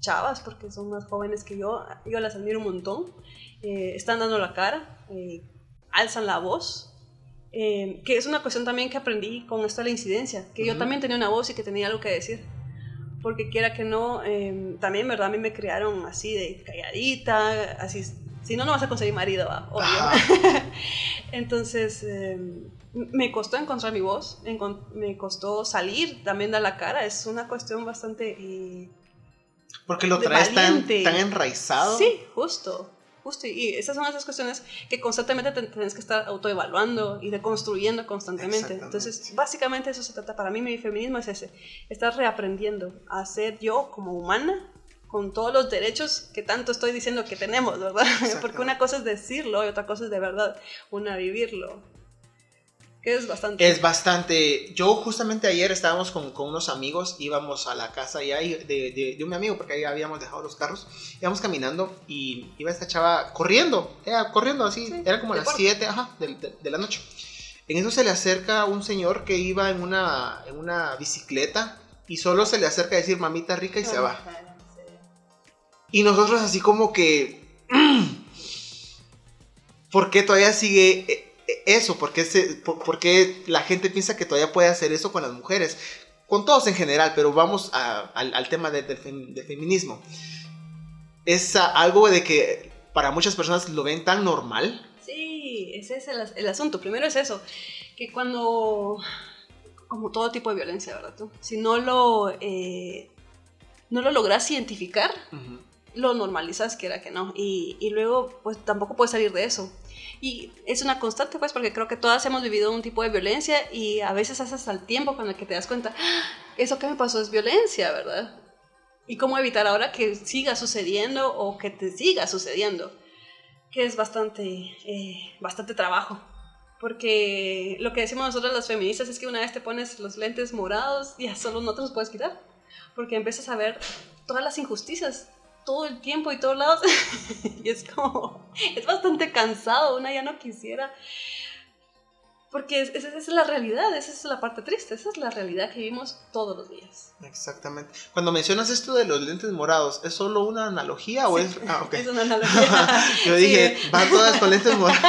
chavas, porque son más jóvenes que yo, yo las admiro un montón, eh, están dando la cara, eh, alzan la voz, eh, que es una cuestión también que aprendí con esto de la incidencia, que yo Ujú. también tenía una voz y que tenía algo que decir. porque quiera que no, eh, también, ¿verdad? A mí me criaron así de calladita, así, si no, no vas a conseguir marido, ¿va? obvio. Ajá. *laughs* Entonces, eh, me costó encontrar mi voz, me costó salir también de la cara, es una cuestión bastante... eh, Porque lo traes tan, tan enraizado. Sí, justo. Justo, y esas son esas cuestiones que constantemente te tienes que estar autoevaluando y reconstruyendo constantemente. Entonces, básicamente eso se trata. Para mí, mi feminismo es ese: estar reaprendiendo a ser yo como humana con todos los derechos que tanto estoy diciendo que tenemos, ¿verdad? *laughs* Porque una cosa es decirlo y otra cosa es de verdad, una vivirlo. Que es bastante. Es bastante. Yo justamente ayer estábamos con, con unos amigos, íbamos a la casa ya de, de, de un amigo, porque ahí habíamos dejado los carros, íbamos caminando y iba esta chava corriendo, era corriendo así, Sí, era como las deporte. 7 ajá, de, de- la noche. En eso se le acerca un señor que iba en una, en una bicicleta y solo se le acerca a decir mamita rica y se va. Y nosotros así como que... ¿Por qué todavía sigue eh, eso? ¿Por qué, se- por, por qué la gente piensa que todavía puede hacer eso con las mujeres? Con todos en general, pero vamos a- al, al tema de- del fem- del feminismo. Es algo de que para muchas personas lo ven tan normal. Sí, ese es el, as- el asunto. Primero es eso, que cuando, como todo tipo de violencia, ¿verdad? tú? Si no lo, eh, no lo logras identificar, lo normalizas, quiera que no. Y, y luego, pues tampoco puedes salir de eso. Y es una constante, pues, porque creo que todas hemos vivido un tipo de violencia y a veces haces hasta el tiempo con el que te das cuenta, "Ah, eso que me pasó es violencia, ¿verdad? Y cómo evitar ahora que siga sucediendo o que te siga sucediendo, que es bastante, eh, bastante trabajo. Porque lo que decimos nosotros las feministas es que una vez te pones los lentes morados, ya solo no te los puedes quitar. Porque empiezas a ver todas las injusticias todo el tiempo y todos lados. *laughs* y es como, es bastante cansado, una ya no quisiera. Porque es- esa es la realidad, esa es la parte triste, esa es la realidad que vivimos todos los días. Exactamente. Cuando mencionas esto de los lentes morados, ¿es solo una analogía o es...? Ah, ok. *laughs* Es una analogía. *laughs* Yo dije, Sí. van todas con lentes morados,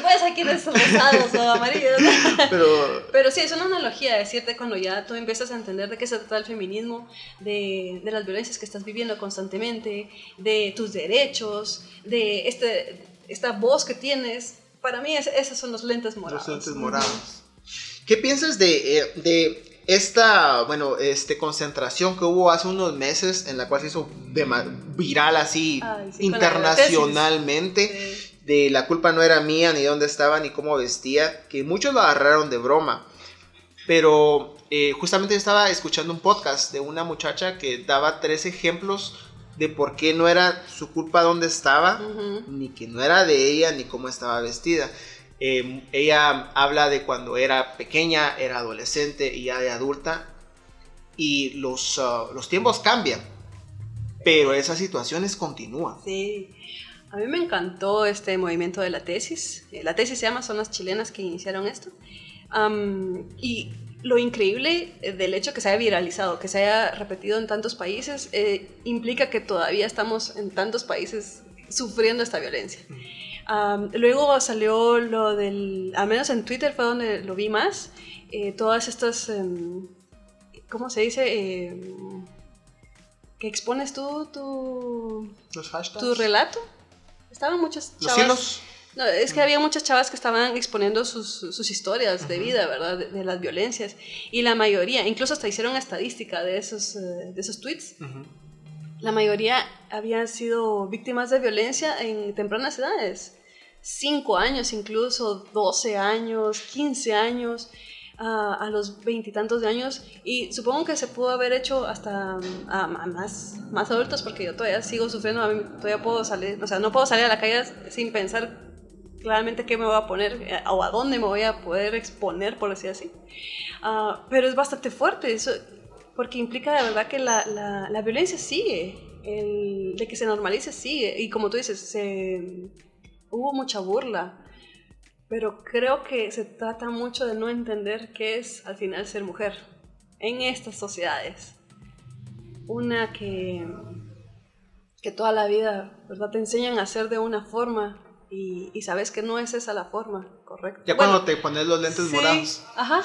Puedes aquí rosados o amarillos. *laughs* pero... Pero sí, es una analogía decirte cuando ya tú empiezas a entender de qué se trata el feminismo, de, de las violencias que estás viviendo constantemente, de tus derechos, de este, esta voz que tienes. Para mí, es- esos son los lentes morados. Los lentes morados. ¿Qué piensas de, eh, de esta, bueno, este concentración que hubo hace unos meses en la cual se hizo viral así Ay, sí, la internacionalmente? Sí. De la culpa no era mía, ni dónde estaba, ni cómo vestía, que muchos lo agarraron de broma. Pero eh, justamente estaba escuchando un podcast de una muchacha que daba tres ejemplos de por qué no era su culpa dónde estaba, ni que no era de ella, ni cómo estaba vestida. Eh, ella habla de cuando era pequeña, era adolescente y ya de adulta, y los, ah, los tiempos cambian, pero esas situaciones continúan. Sí. A mí me encantó este movimiento de la tesis. Eh, La tesis se llama, son las chilenas que iniciaron esto. Y lo increíble eh, del hecho que se haya viralizado, que se haya repetido en tantos países, eh, implica que todavía estamos en tantos países sufriendo esta violencia. Am, luego salió lo del, al menos en Twitter fue donde lo vi más, eh, todas estas, em, ¿cómo se dice? Em, que expones tú tu, Los hashtags. tu relato. Estaban muchas Los chavas. hilos. No, es que había muchas chavas que estaban exponiendo sus, sus historias de vida, ¿verdad? De, de las violencias. Y la mayoría, incluso hasta hicieron estadística de esos, eh, de esos tweets, Ujú. la mayoría habían sido víctimas de violencia en tempranas edades. Cinco años incluso, 12 años, 15 años, a los veintitantos de años. Y supongo que se pudo haber hecho hasta mm, a, a más, más adultos, porque yo todavía sigo sufriendo, todavía puedo salir, o sea, no puedo salir a la calle sin pensar claramente qué me voy a poner eh, o a dónde me voy a poder exponer, por decir así. Ah, pero es bastante fuerte eso, porque implica de verdad que la, la, la violencia sigue, el, de que se normalice sigue, y como tú dices, se, hubo mucha burla, pero creo que se trata mucho de no entender qué es al final ser mujer en estas sociedades. Una que, que toda la vida ¿verdad? te enseñan a ser de una forma y, y sabes que no es esa la forma correcta. Ya Bueno, cuando te pones los lentes Sí, morados. Ajá.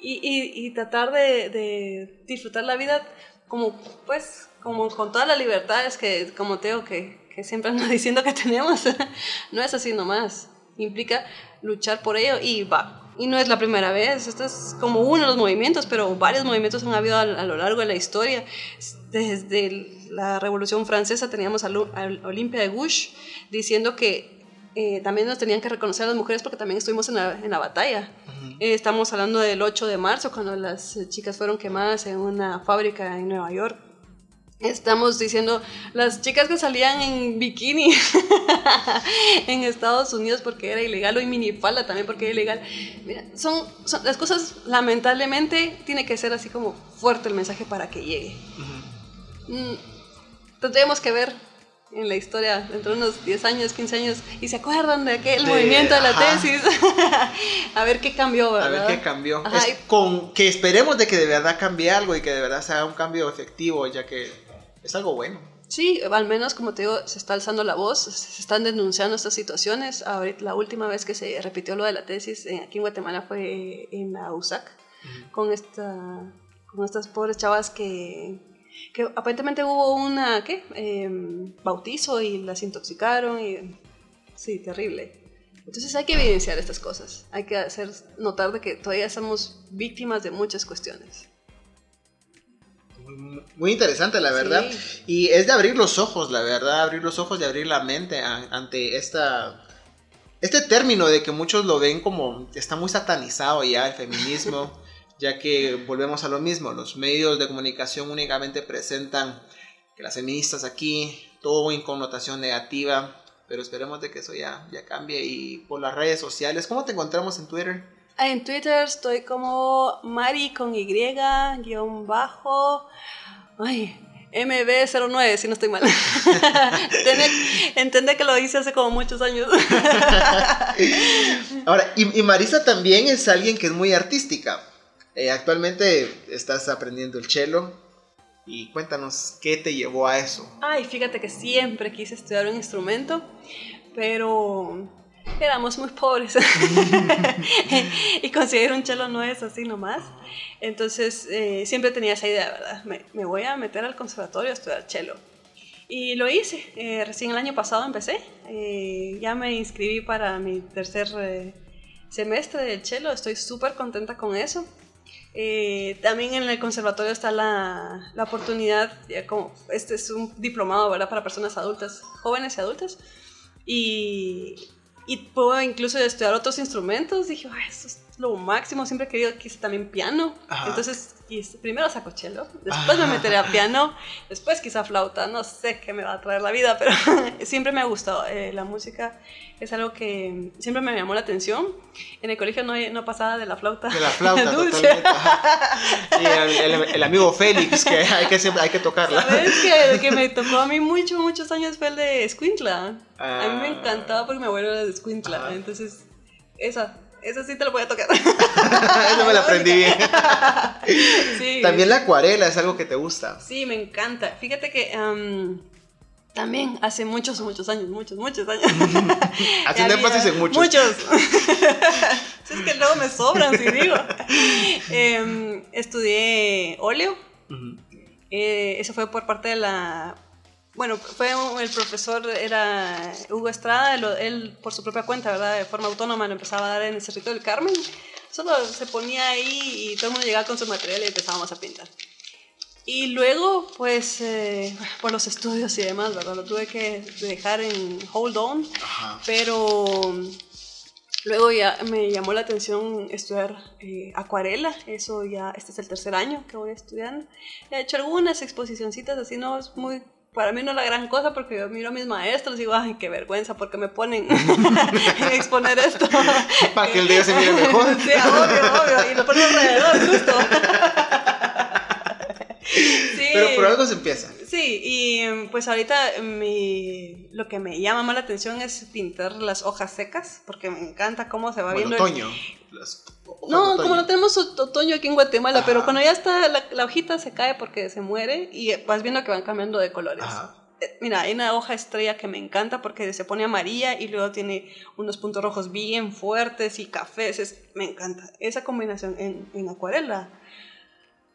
y, y, y tratar de, de, disfrutar la vida como, pues, como con todas las libertades que, como Teo, que, que siempre anda *laughs* diciendo que tenemos. *laughs* no es así nomás. Implica luchar por ello y va. Y no es la primera vez, esto es como uno de los movimientos, pero varios movimientos han habido a, a lo largo de la historia. Desde la Revolución Francesa teníamos a, a Olimpia de Gouges diciendo que eh, también nos tenían que reconocer a las mujeres porque también estuvimos en la, en la batalla. Uh -huh. eh, estamos hablando del 8 de marzo, cuando las chicas fueron quemadas en una fábrica en Nueva York. Estamos diciendo las chicas que salían en bikini *laughs* en Estados Unidos porque era ilegal o en minifalda también porque era ilegal. Mira, son, son, las cosas, lamentablemente, tiene que ser así como fuerte el mensaje para que llegue. Uh -huh. mm, tendríamos que ver en la historia dentro de unos 10 años, 15 años y se acuerdan de aquel de, movimiento de la ajá. tesis. *laughs* a ver qué cambió, ¿verdad? A ver qué cambió. Ajá, es con que esperemos de que de verdad cambie algo y que de verdad sea un cambio efectivo, ya que es algo bueno. Sí, al menos como te digo, se está alzando la voz, se están denunciando estas situaciones. Ahorita, la última vez que se repitió lo de la tesis eh, aquí en Guatemala fue en la USAC, uh -huh. con, esta, con estas pobres chavas que, que aparentemente hubo una, ¿qué? Eh, bautizo y las intoxicaron y... Sí, terrible. Entonces hay que evidenciar estas cosas, hay que hacer notar de que todavía somos víctimas de muchas cuestiones muy interesante, la verdad. Sí. Y es de abrir los ojos, la verdad, abrir los ojos y abrir la mente a, ante esta, este término de que muchos lo ven como está muy satanizado ya el feminismo, *laughs* ya que volvemos a lo mismo, los medios de comunicación únicamente presentan que las feministas aquí, todo en connotación negativa, pero esperemos de que eso ya, ya cambie y por las redes sociales, ¿cómo te encontramos en Twitter? En Twitter estoy como Mari con Y, guion bajo, ay, MB09, si no estoy mal. *laughs* Entendé que lo hice hace como muchos años. *laughs* Ahora, y, y, Marisa también es alguien que es muy artística. Eh, actualmente estás aprendiendo el cello. Y cuéntanos, ¿qué te llevó a eso? Ay, fíjate que siempre quise estudiar un instrumento, pero éramos muy pobres *laughs* y conseguir un chelo no es así nomás. Entonces eh, siempre tenía esa idea, ¿verdad? Me, me, voy a meter al conservatorio a estudiar chelo. Y lo hice, eh, recién el año pasado empecé, eh, ya me inscribí para mi tercer eh, semestre del chelo, estoy súper contenta con eso. también en el conservatorio está la, la oportunidad, ya como este es un diplomado, ¿verdad? Para personas adultas, jóvenes y adultas. Y y puedo incluso estudiar otros instrumentos. Dije, Ay, eso es lo máximo. Siempre he querido que también piano. Ajá. Entonces, primero saco cello, después Ajá. me meteré a piano, después quizá flauta. No sé qué me va a traer la vida, *laughs* pero siempre me ha gustado. Eh, la música es algo que siempre me llamó la atención. En el colegio no, no pasaba de la flauta. De la flauta, *laughs* dulce. Y el, el, el, amigo Félix, que hay que, hay que tocarla. ¿Sabes que que me tocó a mí muchos, muchos años fue el de Squintla. Ah. A mí me encantaba porque mi abuelo era de Squintla. Entonces, esa, esa sí te la voy a tocar. *laughs* Eso me la aprendí *laughs* bien. sí. También la acuarela es algo que te gusta. Sí, me encanta. Fíjate que um, también hace muchos, muchos años, muchos, muchos años. *laughs* Haciendo énfasis en muchos. Muchos. es que luego me sobran, si digo. Eh, estudié óleo. Uh -huh. eh, eso fue por parte de la bueno, fue el profesor, era Hugo Estrada, él, él, por su propia cuenta, ¿verdad? De forma autónoma lo empezaba a dar en el Cerrito del Carmen. Solo se ponía ahí y todo el mundo llegaba con su material y empezábamos a pintar. Y luego, pues, eh, por los estudios y demás, ¿verdad? Lo tuve que dejar en hold on, Ajá. pero luego ya me llamó la atención estudiar eh, acuarela, eso ya, este es el tercer año que voy estudiando. He hecho algunas exposicioncitas así, no es muy para mí no es la gran cosa porque yo miro a mis maestros y digo, ay, qué vergüenza, porque me ponen *laughs* *laughs* a exponer esto? *laughs* Para que el día se mire mejor. sí, obvio, obvio, y lo ponen alrededor, justo. sí. Pero por algo se empieza. Sí, y pues ahorita mi, lo que me llama más la atención es pintar las hojas secas, porque me encanta cómo se va bueno, viendo. otoño. El... Las no, como no tenemos otoño aquí en Guatemala, Ajá. pero cuando ya está la, la, hojita se cae porque se muere y vas viendo que van cambiando de colores. Ajá. eh, mira, hay una hoja estrella que me encanta porque se pone amarilla y luego tiene unos puntos rojos bien fuertes y cafés. es- me encanta. Esa combinación en, en acuarela.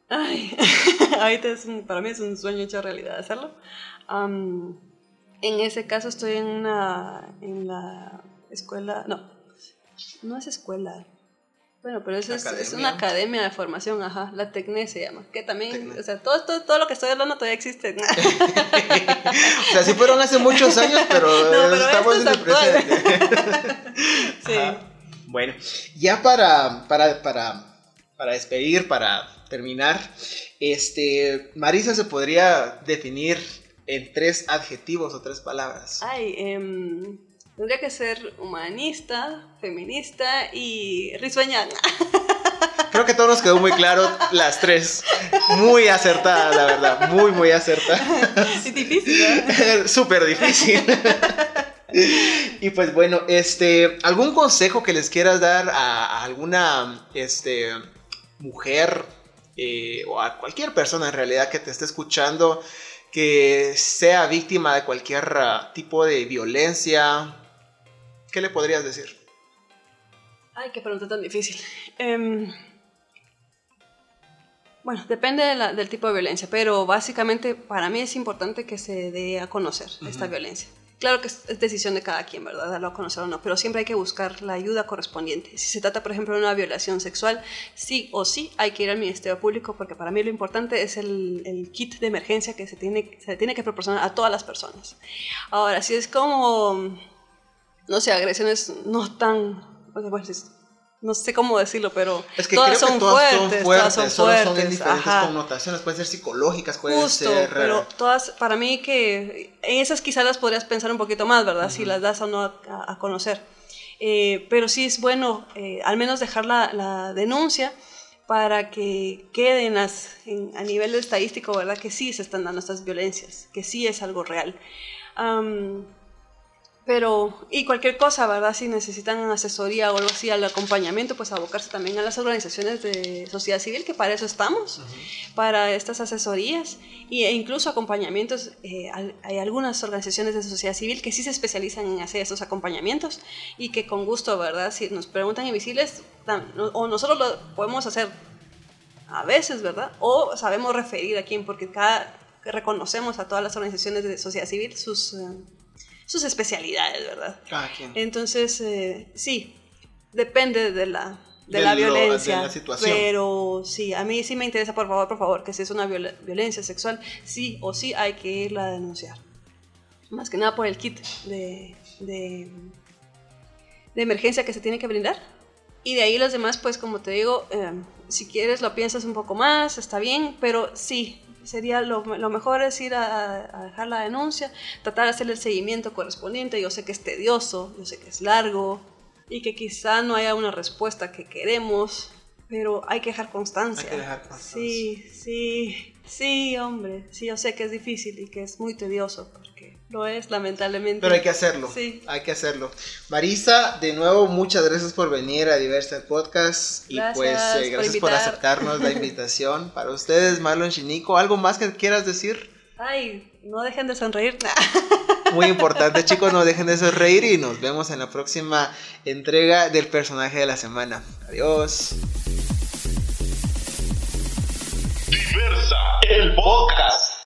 Ay, *laughs* ahorita es un- para mí es un sueño hecho realidad hacerlo. En ese caso estoy en una en la escuela, no, no es escuela. Bueno, pero eso es, una academia de formación, ajá, la TECNE se llama, que también, Tecne. o sea, todo, todo, todo lo que estoy hablando todavía existe. *laughs* *laughs* O sea, sí fueron hace muchos años, pero, *laughs* No, pero estamos en el presente. sí. Ajá. Bueno, ya para, para, para, para despedir, para terminar, este, Marisa se podría definir en tres adjetivos o tres palabras. Ay, em, tendría que ser humanista, feminista y risueña. Creo que todo nos quedó muy claro las tres. Muy acertada, la verdad. Muy, muy acertada. Es difícil, ¿eh? *laughs* Súper difícil. y pues bueno, este, ¿algún consejo que les quieras dar a, a alguna este, mujer eh, o a cualquier persona en realidad que te esté escuchando que sea víctima de cualquier ah, tipo de violencia? ¿Qué le podrías decir? Ay, qué pregunta tan difícil. Em, bueno, depende de la- del tipo de violencia, pero básicamente para mí es importante que se dé a conocer esta Ujú. violencia. Claro que es, es decisión de cada quien, ¿verdad? Darlo a conocer o no, pero siempre hay que buscar la ayuda correspondiente. Si se trata, por ejemplo, de una violación sexual, sí o sí hay que ir al Ministerio Público porque para mí lo importante es el, el kit de emergencia que se tiene, se tiene que proporcionar a todas las personas. Ahora, si es como, no sé, agresiones no tan... o sea, bueno, es- no sé cómo decirlo, pero Es que todas, creo son, que todas fuertes, son fuertes, todas son fuertes, son en diferentes ajá. connotaciones, pueden ser psicológicas, pueden Justo, ser... pero todas, para mí que en esas quizás las podrías pensar un poquito más, ¿verdad? Si las das o no a, a conocer. Eh, pero sí es bueno eh, al menos dejar la, la denuncia para que queden las, en- a nivel estadístico, ¿verdad? Que sí se están dando estas violencias, que sí es algo real. Am, pero, y cualquier cosa, ¿verdad? Si necesitan asesoría o algo así, al acompañamiento, pues abocarse también a las organizaciones de sociedad civil, que para eso estamos, para estas asesorías y- e incluso acompañamientos. eh, hay algunas organizaciones de sociedad civil que sí se especializan en hacer estos acompañamientos y que con gusto, ¿verdad? Si nos preguntan invisibles, o nosotros lo podemos hacer a veces, ¿verdad? O sabemos referir a quién, porque cada reconocemos a todas las organizaciones de sociedad civil sus, eh, sus especialidades, ¿verdad? Cada quien. Entonces, eh, sí, depende de la, de De la lo- de violencia. la situación. Pero sí, a mí sí me interesa, por favor, por favor, que si es una violencia sexual, sí o sí hay que irla a denunciar. Más que nada por el kit de, de, de emergencia que se tiene que brindar. Y de ahí los demás, pues como te digo, eh, si quieres lo piensas un poco más, está bien, pero sí, sería lo, lo mejor es ir a, a dejar la denuncia, tratar de hacer el seguimiento correspondiente. Yo sé que es tedioso, yo sé que es largo y que quizá no haya una respuesta que queremos, pero hay que dejar constancia. Hay que dejar constancia. Sí, sí, sí, hombre, sí, yo sé que es difícil y que es muy tedioso, porque lo es, lamentablemente. Pero hay que hacerlo. Sí. Hay que hacerlo. Marisa, de nuevo, muchas gracias por venir a Diversa Podcast. Y pues, eh, gracias por, aceptarnos la invitación. *laughs* Para ustedes, Marlon Chinico, ¿algo más que quieras decir? Ay, no dejen de sonreír. *laughs* Muy importante, chicos, no dejen de sonreír y nos vemos en la próxima entrega del personaje de la semana. Adiós. Diversa, el podcast.